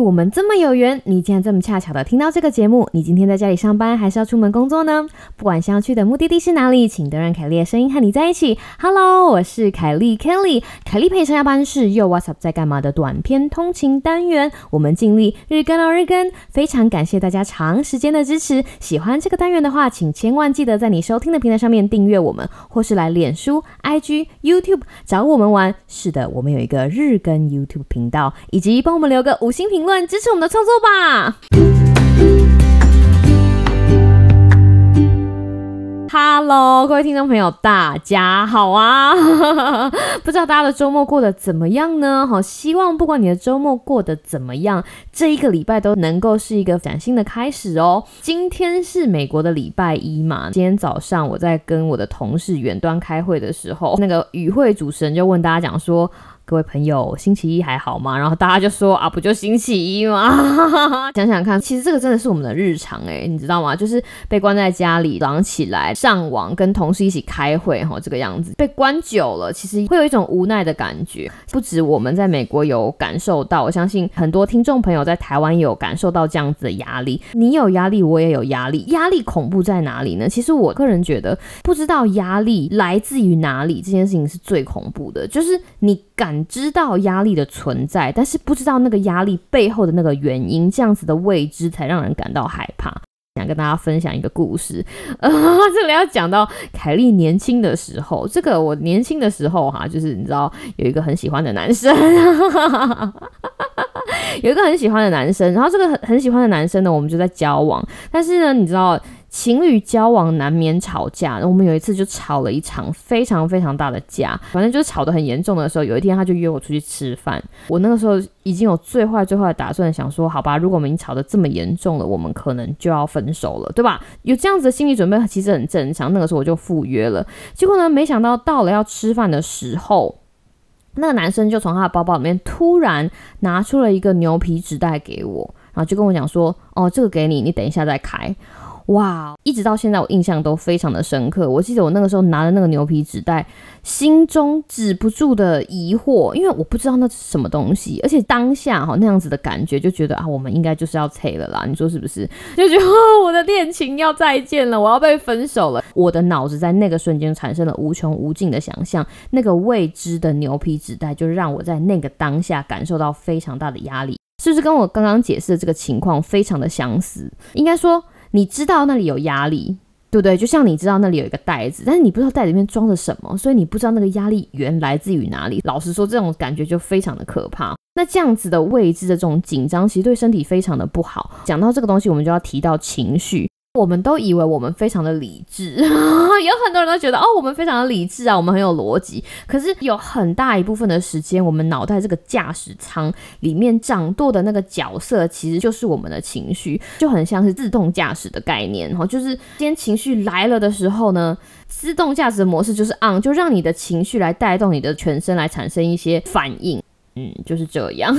我们这么有缘，你竟然这么恰巧的听到这个节目。你今天在家里上班，还是要出门工作呢？不管想要去的目的地是哪里，请都让凯莉的声音和你在一起。Hello，我是凯莉 Kelly，凯莉陪上下班是又 What's Up 在干嘛的短篇通勤单元。我们尽力日更到日更，非常感谢大家长时间的支持。喜欢这个单元的话，请千万记得在你收听的平台上面订阅我们，或是来脸书、IG、YouTube 找我们玩。是的，我们有一个日更 YouTube 频道，以及帮我们留个五星评论支持我们的创作吧。Hello，各位听众朋友，大家好啊！不知道大家的周末过得怎么样呢？好，希望不管你的周末过得怎么样，这一个礼拜都能够是一个崭新的开始哦。今天是美国的礼拜一嘛？今天早上我在跟我的同事远端开会的时候，那个与会主持人就问大家讲说。各位朋友，星期一还好吗？然后大家就说啊，不就星期一吗？想想看，其实这个真的是我们的日常哎，你知道吗？就是被关在家里，早上起来上网，跟同事一起开会，哈，这个样子。被关久了，其实会有一种无奈的感觉。不止我们在美国有感受到，我相信很多听众朋友在台湾也有感受到这样子的压力。你有压力，我也有压力。压力恐怖在哪里呢？其实我个人觉得，不知道压力来自于哪里，这件事情是最恐怖的。就是你感。知到压力的存在，但是不知道那个压力背后的那个原因，这样子的未知才让人感到害怕。想跟大家分享一个故事，呃，这里要讲到凯莉年轻的时候，这个我年轻的时候哈，就是你知道有一个很喜欢的男生，有一个很喜欢的男生，然后这个很很喜欢的男生呢，我们就在交往，但是呢，你知道。情侣交往难免吵架，我们有一次就吵了一场非常非常大的架，反正就是吵得很严重的时候，有一天他就约我出去吃饭，我那个时候已经有最坏最坏的打算，想说好吧，如果我们已经吵得这么严重了，我们可能就要分手了，对吧？有这样子的心理准备其实很正常。那个时候我就赴约了，结果呢，没想到到了要吃饭的时候，那个男生就从他的包包里面突然拿出了一个牛皮纸袋给我，然后就跟我讲说，哦，这个给你，你等一下再开。哇，一直到现在我印象都非常的深刻。我记得我那个时候拿着那个牛皮纸袋，心中止不住的疑惑，因为我不知道那是什么东西，而且当下哈那样子的感觉，就觉得啊，我们应该就是要拆了啦，你说是不是？就觉得我的恋情要再见了，我要被分手了。我的脑子在那个瞬间产生了无穷无尽的想象，那个未知的牛皮纸袋，就让我在那个当下感受到非常大的压力，是不是跟我刚刚解释的这个情况非常的相似？应该说。你知道那里有压力，对不对？就像你知道那里有一个袋子，但是你不知道袋里面装着什么，所以你不知道那个压力源来自于哪里。老实说，这种感觉就非常的可怕。那这样子的未知的这种紧张，其实对身体非常的不好。讲到这个东西，我们就要提到情绪。我们都以为我们非常的理智，有很多人都觉得哦，我们非常的理智啊，我们很有逻辑。可是有很大一部分的时间，我们脑袋这个驾驶舱里面掌舵的那个角色，其实就是我们的情绪，就很像是自动驾驶的概念哈。就是今天情绪来了的时候呢，自动驾驶模式就是 on，就让你的情绪来带动你的全身来产生一些反应，嗯，就是这样。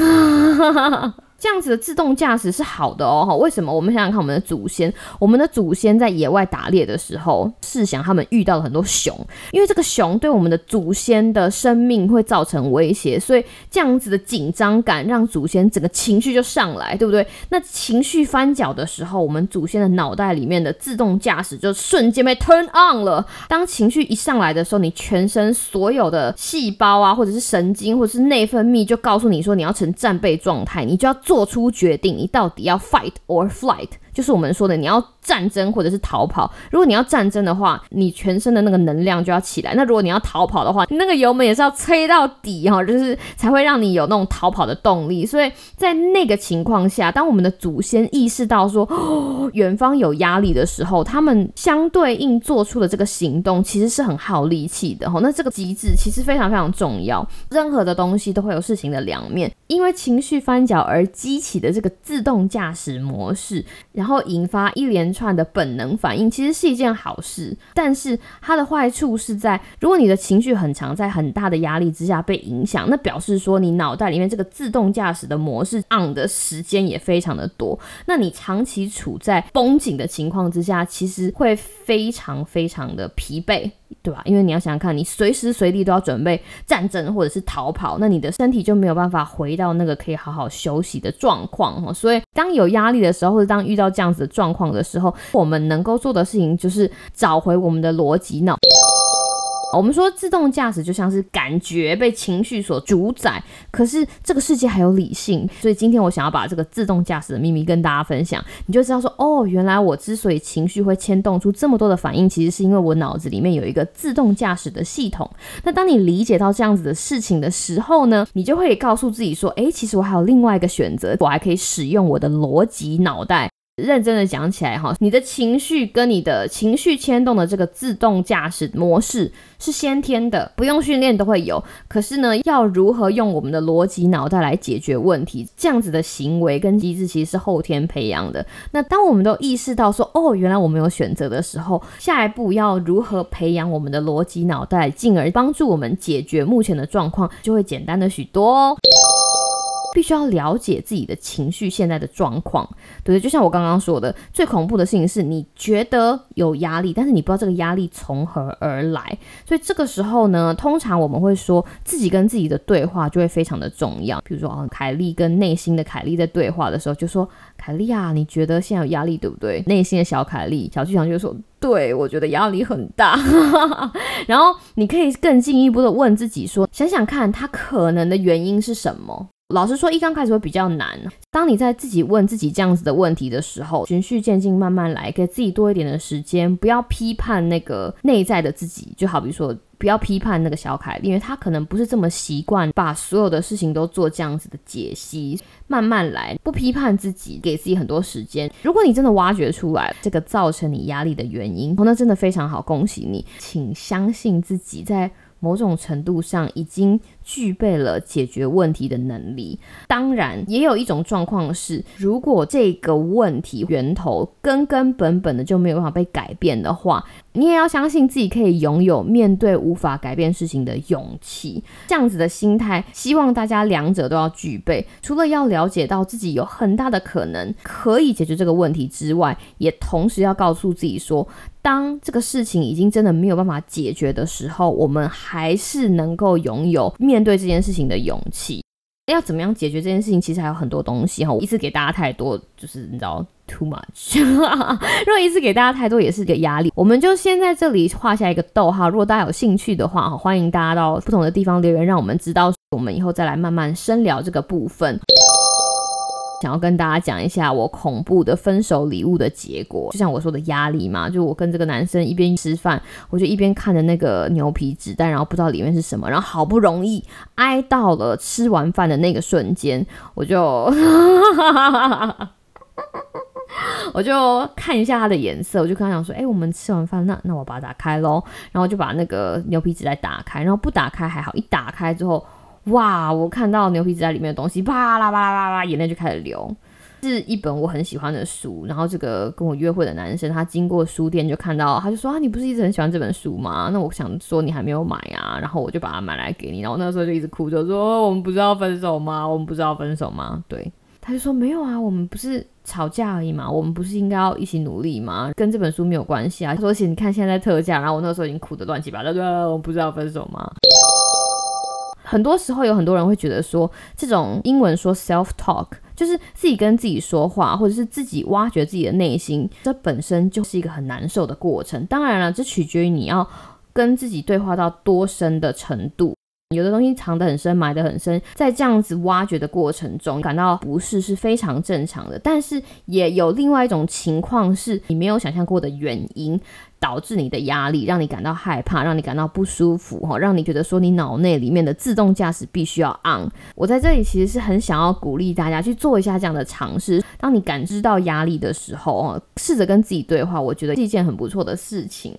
这样子的自动驾驶是好的哦，为什么？我们想想看，我们的祖先，我们的祖先在野外打猎的时候，试想他们遇到了很多熊，因为这个熊对我们的祖先的生命会造成威胁，所以这样子的紧张感让祖先整个情绪就上来，对不对？那情绪翻搅的时候，我们祖先的脑袋里面的自动驾驶就瞬间被 turn on 了。当情绪一上来的时候，你全身所有的细胞啊，或者是神经，或者是内分泌，就告诉你说你要成战备状态，你就要。做出决定，你到底要 fight or flight，就是我们说的你要。战争或者是逃跑，如果你要战争的话，你全身的那个能量就要起来；那如果你要逃跑的话，那个油门也是要吹到底哈，就是才会让你有那种逃跑的动力。所以在那个情况下，当我们的祖先意识到说 远方有压力的时候，他们相对应做出的这个行动其实是很耗力气的哈。那这个机制其实非常非常重要。任何的东西都会有事情的两面，因为情绪翻搅而激起的这个自动驾驶模式，然后引发一连。串的本能反应其实是一件好事，但是它的坏处是在，如果你的情绪很强，在很大的压力之下被影响，那表示说你脑袋里面这个自动驾驶的模式 on 的时间也非常的多，那你长期处在绷紧的情况之下，其实会非常非常的疲惫。对吧？因为你要想想看，你随时随地都要准备战争或者是逃跑，那你的身体就没有办法回到那个可以好好休息的状况哈。所以，当有压力的时候，或者当遇到这样子的状况的时候，我们能够做的事情就是找回我们的逻辑脑。我们说自动驾驶就像是感觉被情绪所主宰，可是这个世界还有理性，所以今天我想要把这个自动驾驶的秘密跟大家分享，你就知道说哦，原来我之所以情绪会牵动出这么多的反应，其实是因为我脑子里面有一个自动驾驶的系统。那当你理解到这样子的事情的时候呢，你就会告诉自己说，诶，其实我还有另外一个选择，我还可以使用我的逻辑脑袋。认真的讲起来哈，你的情绪跟你的情绪牵动的这个自动驾驶模式是先天的，不用训练都会有。可是呢，要如何用我们的逻辑脑袋来解决问题，这样子的行为跟机制其实是后天培养的。那当我们都意识到说，哦，原来我们有选择的时候，下一步要如何培养我们的逻辑脑袋，进而帮助我们解决目前的状况，就会简单的许多哦。必须要了解自己的情绪现在的状况，对就像我刚刚说的，最恐怖的事情是你觉得有压力，但是你不知道这个压力从何而来。所以这个时候呢，通常我们会说自己跟自己的对话就会非常的重要。比如说啊，凯莉跟内心的凯莉在对话的时候，就说：“凯莉啊，你觉得现在有压力对不对？”内心的小凯莉小剧场就说：“对我觉得压力很大。”然后你可以更进一步的问自己说：“想想看，他可能的原因是什么？”老实说，一刚开始会比较难。当你在自己问自己这样子的问题的时候，循序渐进，慢慢来，给自己多一点的时间，不要批判那个内在的自己。就好比说，不要批判那个小凯，因为他可能不是这么习惯把所有的事情都做这样子的解析。慢慢来，不批判自己，给自己很多时间。如果你真的挖掘出来这个造成你压力的原因，那真的非常好，恭喜你，请相信自己在。某种程度上已经具备了解决问题的能力。当然，也有一种状况是，如果这个问题源头根根本本的就没有办法被改变的话，你也要相信自己可以拥有面对无法改变事情的勇气。这样子的心态，希望大家两者都要具备。除了要了解到自己有很大的可能可以解决这个问题之外，也同时要告诉自己说。当这个事情已经真的没有办法解决的时候，我们还是能够拥有面对这件事情的勇气。要怎么样解决这件事情？其实还有很多东西哈。我一次给大家太多，就是你知道，too much。如果一次给大家太多，也是一个压力。我们就先在这里画下一个逗号。如果大家有兴趣的话，欢迎大家到不同的地方留言，让我们知道，我们以后再来慢慢深聊这个部分。想要跟大家讲一下我恐怖的分手礼物的结果，就像我说的压力嘛，就我跟这个男生一边吃饭，我就一边看着那个牛皮纸袋，然后不知道里面是什么，然后好不容易挨到了吃完饭的那个瞬间，我就 我就看一下它的颜色，我就跟他讲说，哎，我们吃完饭，那那我把它打开喽，然后就把那个牛皮纸袋打开，然后不打开还好，一打开之后。哇！我看到牛皮纸袋里面的东西，啪啦啪啦啪啦，眼泪就开始流。是一本我很喜欢的书，然后这个跟我约会的男生，他经过书店就看到，他就说啊，你不是一直很喜欢这本书吗？那我想说你还没有买啊，然后我就把它买来给你。然后那时候就一直哭着说，我们不是要分手吗？我们不是要分手吗？对，他就说没有啊，我们不是吵架而已嘛，我们不是应该要一起努力吗？跟这本书没有关系啊。他说，且你看现在特价，然后我那时候已经哭得乱七八糟，说我们不是要分手吗？很多时候有很多人会觉得说，这种英文说 self talk，就是自己跟自己说话，或者是自己挖掘自己的内心，这本身就是一个很难受的过程。当然了，这取决于你要跟自己对话到多深的程度。有的东西藏得很深，埋得很深，在这样子挖掘的过程中，感到不适是非常正常的。但是也有另外一种情况，是你没有想象过的原因。导致你的压力，让你感到害怕，让你感到不舒服，哈，让你觉得说你脑内里面的自动驾驶必须要 on。我在这里其实是很想要鼓励大家去做一下这样的尝试。当你感知到压力的时候，哦，试着跟自己对话，我觉得是一件很不错的事情。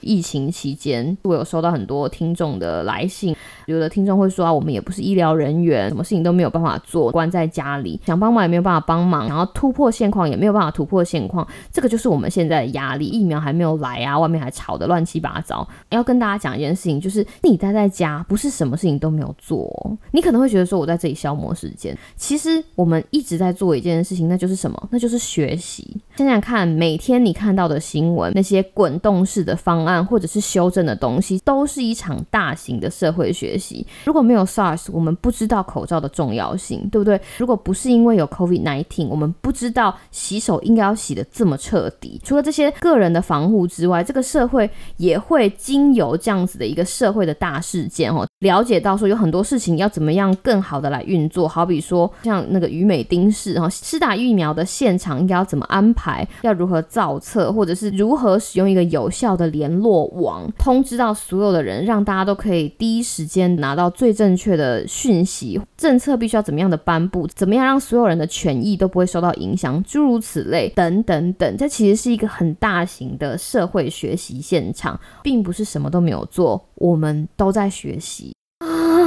疫情期间，我有收到很多听众的来信，有的听众会说啊，我们也不是医疗人员，什么事情都没有办法做，关在家里，想帮忙也没有办法帮忙，然后突破现况也没有办法突破现况，这个就是我们现在的压力。疫苗还没有来啊，外面还吵得乱七八糟。要跟大家讲一件事情，就是你待在家，不是什么事情都没有做。你可能会觉得说我在这里消磨时间，其实我们一直在做一件事情，那就是什么？那就是学习。想想看，每天你看到的新闻，那些滚动式的方案或者是修正的东西，都是一场大型的社会学习。如果没有 SARS，我们不知道口罩的重要性，对不对？如果不是因为有 COVID nineteen，我们不知道洗手应该要洗的这么彻底。除了这些个人的防护之外，这个社会也会经由这样子的一个社会的大事件哦，了解到说有很多事情要怎么样更好的来运作。好比说像那个于美丁氏哈，施打疫苗的现场应该要怎么安排，要如何造册，或者是如何使用一个有效的联络网，通知到所有的人，让大家都可以第一时间拿到最正确的讯息。政策必须要怎么样的颁布，怎么样让所有人的权益都不会受到影响，诸如此类等等等。这其实是一个很大型的社会学习现场，并不是什么都没有做，我们都在学习。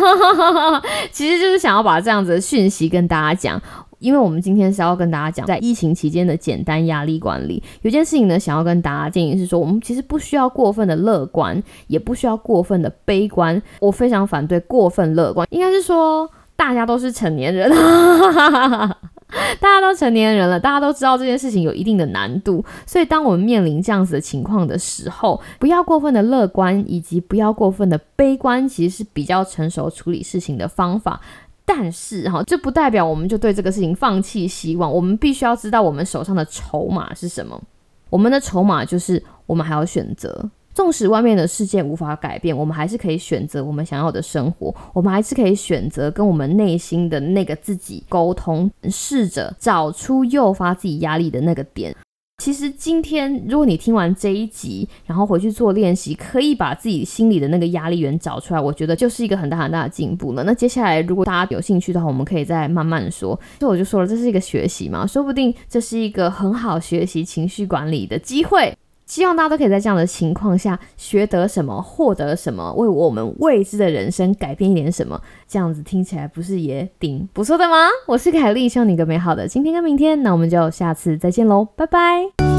其实就是想要把这样子的讯息跟大家讲。因为我们今天是要跟大家讲，在疫情期间的简单压力管理。有件事情呢，想要跟大家建议是说，我们其实不需要过分的乐观，也不需要过分的悲观。我非常反对过分乐观，应该是说大家都是成年人，大家都成年人了，大家都知道这件事情有一定的难度。所以，当我们面临这样子的情况的时候，不要过分的乐观，以及不要过分的悲观，其实是比较成熟处理事情的方法。但是哈，这不代表我们就对这个事情放弃希望。我们必须要知道我们手上的筹码是什么。我们的筹码就是我们还要选择，纵使外面的世界无法改变，我们还是可以选择我们想要的生活。我们还是可以选择跟我们内心的那个自己沟通，试着找出诱发自己压力的那个点。其实今天，如果你听完这一集，然后回去做练习，可以把自己心里的那个压力源找出来，我觉得就是一个很大很大的进步了。那接下来，如果大家有兴趣的话，我们可以再慢慢说。所以我就说了，这是一个学习嘛，说不定这是一个很好学习情绪管理的机会。希望大家都可以在这样的情况下学得什么，获得什么，为我们未知的人生改变一点什么。这样子听起来不是也挺不错的吗？我是凯丽，希望你有个美好的今天跟明天。那我们就下次再见喽，拜拜。